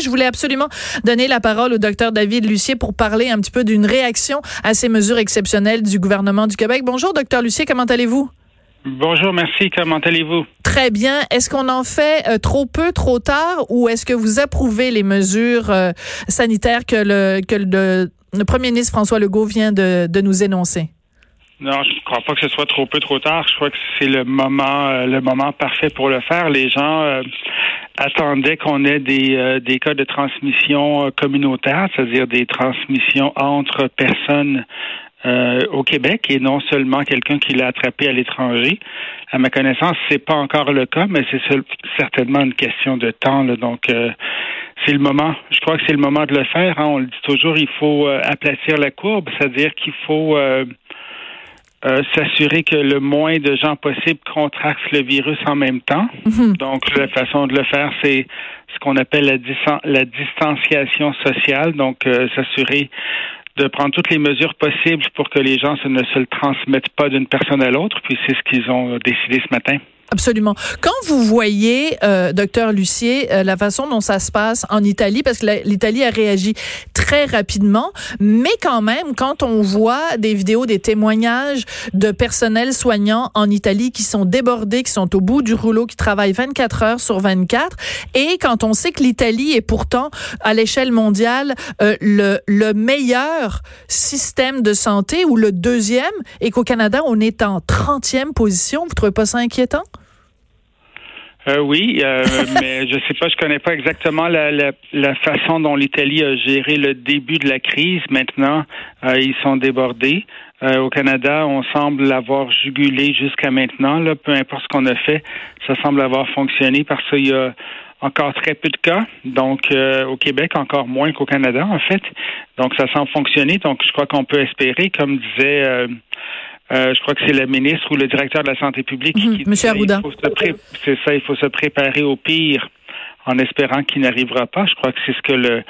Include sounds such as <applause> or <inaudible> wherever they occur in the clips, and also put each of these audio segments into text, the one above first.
Je voulais absolument donner la parole au docteur David Lucier pour parler un petit peu d'une réaction à ces mesures exceptionnelles du gouvernement du Québec. Bonjour, docteur Lucier, comment allez-vous? Bonjour, merci. Comment allez-vous? Très bien. Est-ce qu'on en fait euh, trop peu, trop tard, ou est-ce que vous approuvez les mesures euh, sanitaires que le que le, le, premier ministre François Legault vient de, de nous énoncer? Non, je ne crois pas que ce soit trop peu, trop tard. Je crois que c'est le moment, euh, le moment parfait pour le faire. Les gens euh, attendaient qu'on ait des, euh, des cas de transmission communautaire, c'est-à-dire des transmissions entre personnes au Québec et non seulement quelqu'un qui l'a attrapé à l'étranger. À ma connaissance, c'est pas encore le cas, mais c'est certainement une question de temps. Là, donc, c'est le moment. Je crois que c'est le moment de le faire. Hein. On le dit toujours, il faut aplatir la courbe, c'est-à-dire qu'il faut euh, s'assurer que le moins de gens possible contractent le virus en même temps. Mhm. Donc, la façon de le faire, c'est ce qu'on appelle la, la, distanciation sociale. Donc, euh, s'assurer de prendre toutes les mesures possibles pour que les gens ne se le transmettent pas d'une personne à l'autre. Puis, c'est ce qu'ils ont décidé ce matin. Absolument. Quand vous voyez, euh, docteur Lucier, euh, la façon dont ça se passe en Italie, parce que l'Italie a réagi très rapidement, mais quand même, quand on voit des vidéos, des témoignages de personnel soignant en Italie qui sont débordés, qui sont au bout du rouleau, qui travaillent 24 heures sur 24, et quand on sait que l'Italie est pourtant à l'échelle mondiale euh, le, le meilleur système de santé ou le deuxième, et qu'au Canada on est en 30e position, vous trouvez pas ça inquiétant? Euh, oui, euh, <laughs> mais je sais pas, je connais pas exactement la, la, la façon dont l'Italie a géré le début de la crise. Maintenant, euh, ils sont débordés. Euh, au Canada, on semble l'avoir jugulé jusqu'à maintenant. Là, peu importe ce qu'on a fait, ça semble avoir fonctionné parce qu'il y a encore très peu de cas. Donc, au Québec, encore moins qu'au Canada, en fait. Donc, ça semble fonctionner. Donc, je crois qu'on peut espérer, comme disait euh, je crois que c'est le ministre ou le directeur de la santé publique mhm, qui Monsieur Arruda. C'est ça, il faut se préparer au pire en espérant qu'il n'arrivera pas. Je crois que c'est ce que le,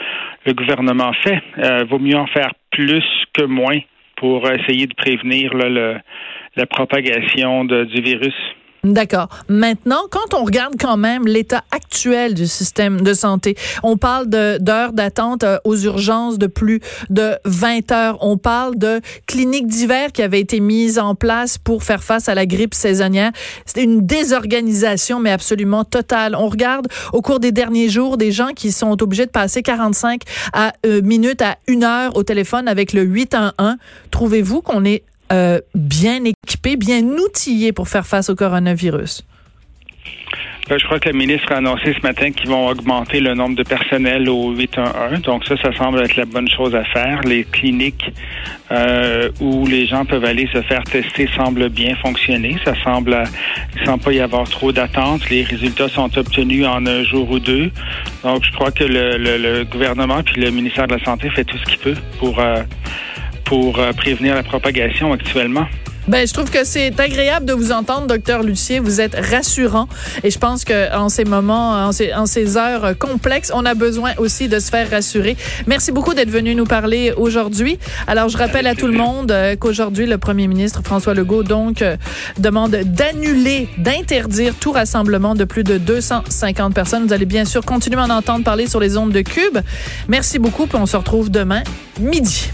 le gouvernement fait. Euh, vaut mieux en faire plus que moins pour essayer de prévenir là, le, la propagation de, du virus. D'accord. Maintenant, quand on regarde quand même l'état actuel du système de santé, on parle d'heures d'attente euh, aux urgences de plus de 20 heures. On parle de cliniques d'hiver qui avaient été mises en place pour faire face à la grippe saisonnière. C'est une désorganisation, mais absolument totale. On regarde au cours des derniers jours des gens qui sont obligés de passer 45 à, euh, minutes à une heure au téléphone avec le 811. Trouvez-vous qu'on est euh, bien équipés, bien outillés pour faire face au coronavirus? Ben, je crois que le ministre a annoncé ce matin qu'ils vont augmenter le nombre de personnel au 811. Donc ça, ça semble être la bonne chose à faire. Les cliniques euh, où les gens peuvent aller se faire tester semblent bien fonctionner. Ça semble, il semble pas y avoir trop d'attentes. Les résultats sont obtenus en un jour ou deux. Donc je crois que le, le, gouvernement puis le ministère de la Santé fait tout ce qu'il peut pour euh, pour euh, prévenir la propagation actuellement? Ben, je trouve que c'est agréable de vous entendre, docteur Lucier. Vous êtes rassurant. Et je pense que en ces moments, en ces, en ces heures complexes, on a besoin aussi de se faire rassurer. Merci beaucoup d'être venu nous parler aujourd'hui. Alors, je rappelle à tout le monde euh, qu'aujourd'hui, le premier ministre François Legault, donc, euh, demande d'annuler, d'interdire tout rassemblement de plus de 250 personnes. Vous allez bien sûr continuer à en entendre parler sur les ondes de Cube. Merci beaucoup, puis on se retrouve demain midi.